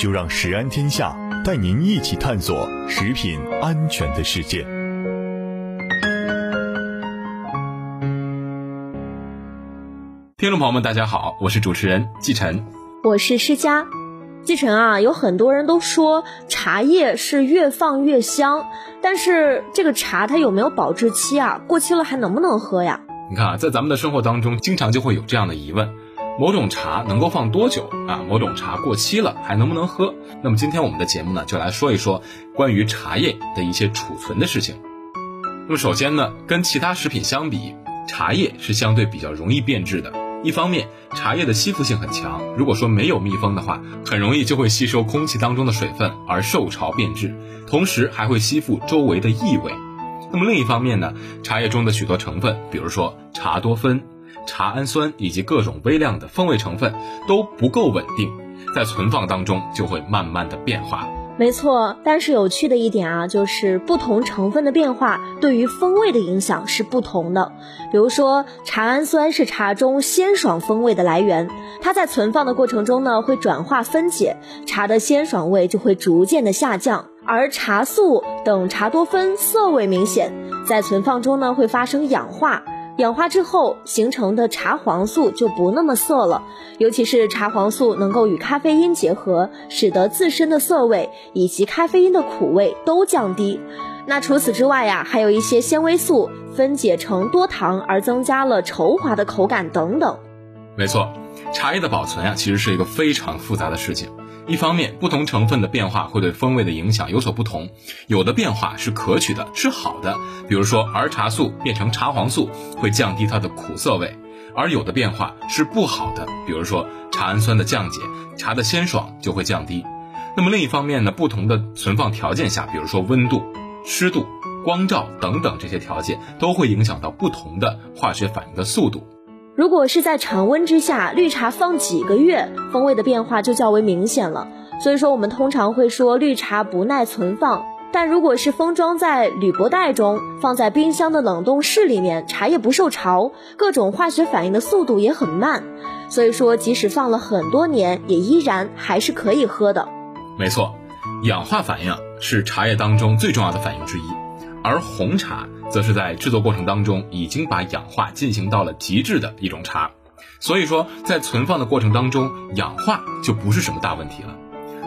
就让食安天下带您一起探索食品安全的世界。听众朋友们，大家好，我是主持人季晨，我是施佳。季晨啊，有很多人都说茶叶是越放越香，但是这个茶它有没有保质期啊？过期了还能不能喝呀？你看啊，在咱们的生活当中，经常就会有这样的疑问：某种茶能够放多久啊？某种茶过期了还能不能喝？那么今天我们的节目呢，就来说一说关于茶叶的一些储存的事情。那么首先呢，跟其他食品相比，茶叶是相对比较容易变质的。一方面，茶叶的吸附性很强，如果说没有密封的话，很容易就会吸收空气当中的水分而受潮变质，同时还会吸附周围的异味。那么另一方面呢，茶叶中的许多成分，比如说茶多酚、茶氨酸以及各种微量的风味成分都不够稳定，在存放当中就会慢慢的变化。没错，但是有趣的一点啊，就是不同成分的变化对于风味的影响是不同的。比如说，茶氨酸是茶中鲜爽风味的来源，它在存放的过程中呢，会转化分解，茶的鲜爽味就会逐渐的下降。而茶素等茶多酚涩味明显，在存放中呢，会发生氧化。氧化之后形成的茶黄素就不那么涩了，尤其是茶黄素能够与咖啡因结合，使得自身的涩味以及咖啡因的苦味都降低。那除此之外呀，还有一些纤维素分解成多糖而增加了稠滑的口感等等。没错，茶叶的保存呀，其实是一个非常复杂的事情。一方面，不同成分的变化会对风味的影响有所不同，有的变化是可取的，是好的，比如说儿茶素变成茶黄素会降低它的苦涩味，而有的变化是不好的，比如说茶氨酸的降解，茶的鲜爽就会降低。那么另一方面呢，不同的存放条件下，比如说温度、湿度、光照等等这些条件，都会影响到不同的化学反应的速度。如果是在常温之下，绿茶放几个月，风味的变化就较为明显了。所以说，我们通常会说绿茶不耐存放。但如果是封装在铝箔袋中，放在冰箱的冷冻室里面，茶叶不受潮，各种化学反应的速度也很慢。所以说，即使放了很多年，也依然还是可以喝的。没错，氧化反应是茶叶当中最重要的反应之一，而红茶。则是在制作过程当中已经把氧化进行到了极致的一种茶，所以说在存放的过程当中，氧化就不是什么大问题了。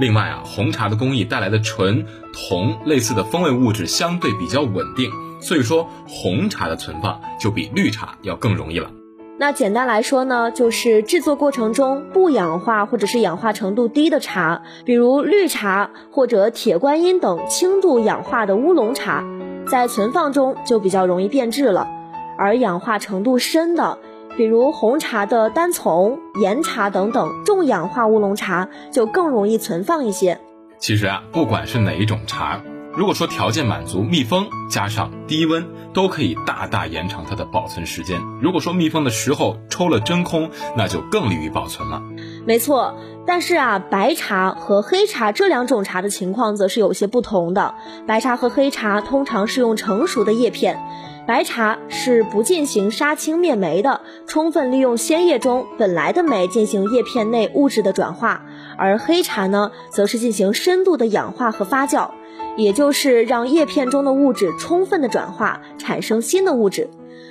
另外啊，红茶的工艺带来的醇、铜类似的风味物质相对比较稳定，所以说红茶的存放就比绿茶要更容易了。那简单来说呢，就是制作过程中不氧化或者是氧化程度低的茶，比如绿茶或者铁观音等轻度氧化的乌龙茶。在存放中就比较容易变质了，而氧化程度深的，比如红茶的单丛、岩茶等等重氧化乌龙茶，就更容易存放一些。其实啊，不管是哪一种茶，如果说条件满足，密封加上低温，都可以大大延长它的保存时间。如果说密封的时候抽了真空，那就更利于保存了。没错。但是啊，白茶和黑茶这两种茶的情况则是有些不同的。白茶和黑茶通常是用成熟的叶片，白茶是不进行杀青灭酶的，充分利用鲜叶中本来的酶进行叶片内物质的转化；而黑茶呢，则是进行深度的氧化和发酵，也就是让叶片中的物质充分的转化，产生新的物质。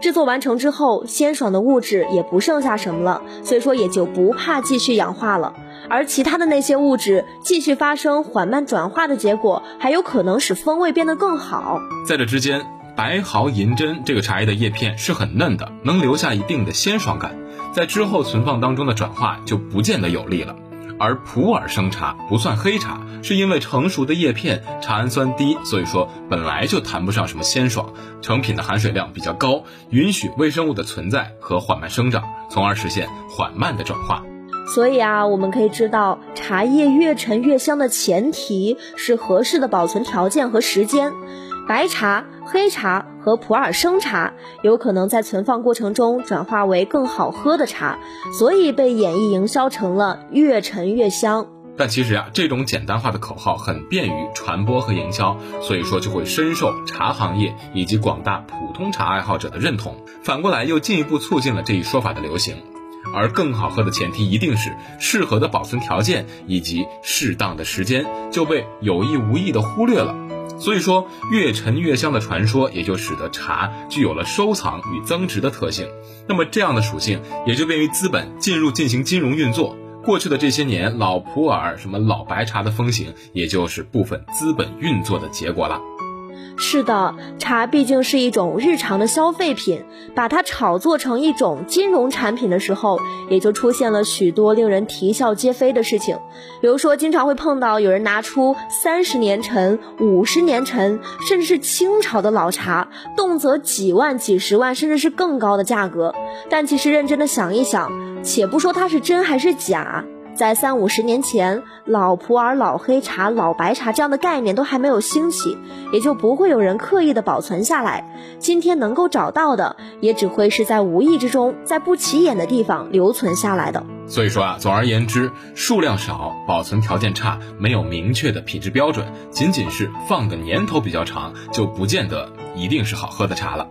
制作完成之后，鲜爽的物质也不剩下什么了，所以说也就不怕继续氧化了。而其他的那些物质继续发生缓慢转化的结果，还有可能使风味变得更好。在这之间，白毫银针这个茶叶的叶片是很嫩的，能留下一定的鲜爽感，在之后存放当中的转化就不见得有利了。而普洱生茶不算黑茶，是因为成熟的叶片茶氨酸低，所以说本来就谈不上什么鲜爽，成品的含水量比较高，允许微生物的存在和缓慢生长，从而实现缓慢的转化。所以啊，我们可以知道，茶叶越陈越香的前提是合适的保存条件和时间。白茶、黑茶和普洱生茶有可能在存放过程中转化为更好喝的茶，所以被演绎营销成了越陈越香。但其实啊，这种简单化的口号很便于传播和营销，所以说就会深受茶行业以及广大普通茶爱好者的认同。反过来又进一步促进了这一说法的流行。而更好喝的前提一定是适合的保存条件以及适当的时间，就被有意无意的忽略了。所以说，越陈越香的传说也就使得茶具有了收藏与增值的特性。那么这样的属性也就便于资本进入进行金融运作。过去的这些年，老普洱、什么老白茶的风行，也就是部分资本运作的结果了。是的，茶毕竟是一种日常的消费品，把它炒作成一种金融产品的时候，也就出现了许多令人啼笑皆非的事情。比如说，经常会碰到有人拿出三十年陈、五十年陈，甚至是清朝的老茶，动辄几万、几十万，甚至是更高的价格。但其实认真的想一想，且不说它是真还是假。在三五十年前，老普洱、老黑茶、老白茶这样的概念都还没有兴起，也就不会有人刻意的保存下来。今天能够找到的，也只会是在无意之中，在不起眼的地方留存下来的。所以说啊，总而言之，数量少、保存条件差、没有明确的品质标准，仅仅是放的年头比较长，就不见得一定是好喝的茶了。